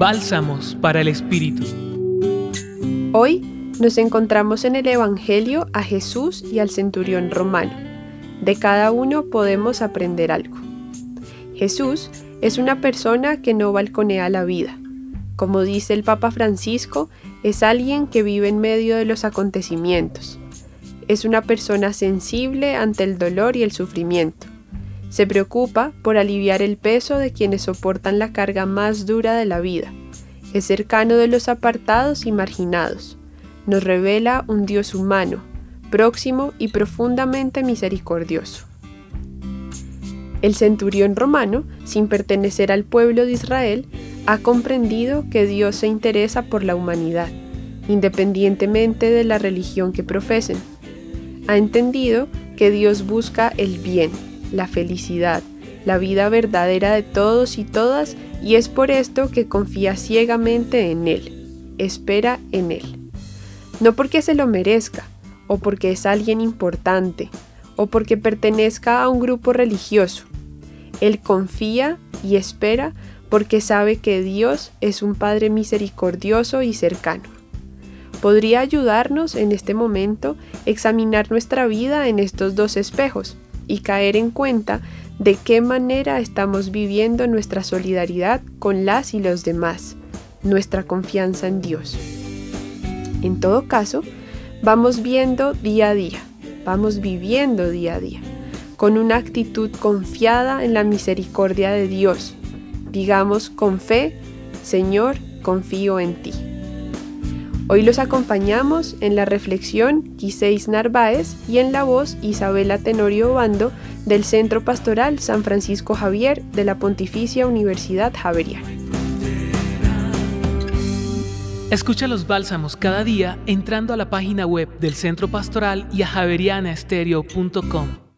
Bálsamos para el Espíritu. Hoy nos encontramos en el Evangelio a Jesús y al centurión romano. De cada uno podemos aprender algo. Jesús es una persona que no balconea la vida. Como dice el Papa Francisco, es alguien que vive en medio de los acontecimientos. Es una persona sensible ante el dolor y el sufrimiento. Se preocupa por aliviar el peso de quienes soportan la carga más dura de la vida. Es cercano de los apartados y marginados. Nos revela un Dios humano, próximo y profundamente misericordioso. El centurión romano, sin pertenecer al pueblo de Israel, ha comprendido que Dios se interesa por la humanidad, independientemente de la religión que profesen. Ha entendido que Dios busca el bien, la felicidad, la vida verdadera de todos y todas y es por esto que confía ciegamente en Él, espera en Él. No porque se lo merezca, o porque es alguien importante, o porque pertenezca a un grupo religioso. Él confía y espera porque sabe que Dios es un Padre misericordioso y cercano. Podría ayudarnos en este momento examinar nuestra vida en estos dos espejos y caer en cuenta de qué manera estamos viviendo nuestra solidaridad con las y los demás, nuestra confianza en Dios. En todo caso, vamos viendo día a día, vamos viviendo día a día, con una actitud confiada en la misericordia de Dios. Digamos con fe, Señor, confío en ti. Hoy los acompañamos en la reflexión Quiseis Narváez y en la voz Isabela Tenorio Bando del Centro Pastoral San Francisco Javier de la Pontificia Universidad Javeriana. Escucha los bálsamos cada día entrando a la página web del Centro Pastoral y a javerianaestereo.com.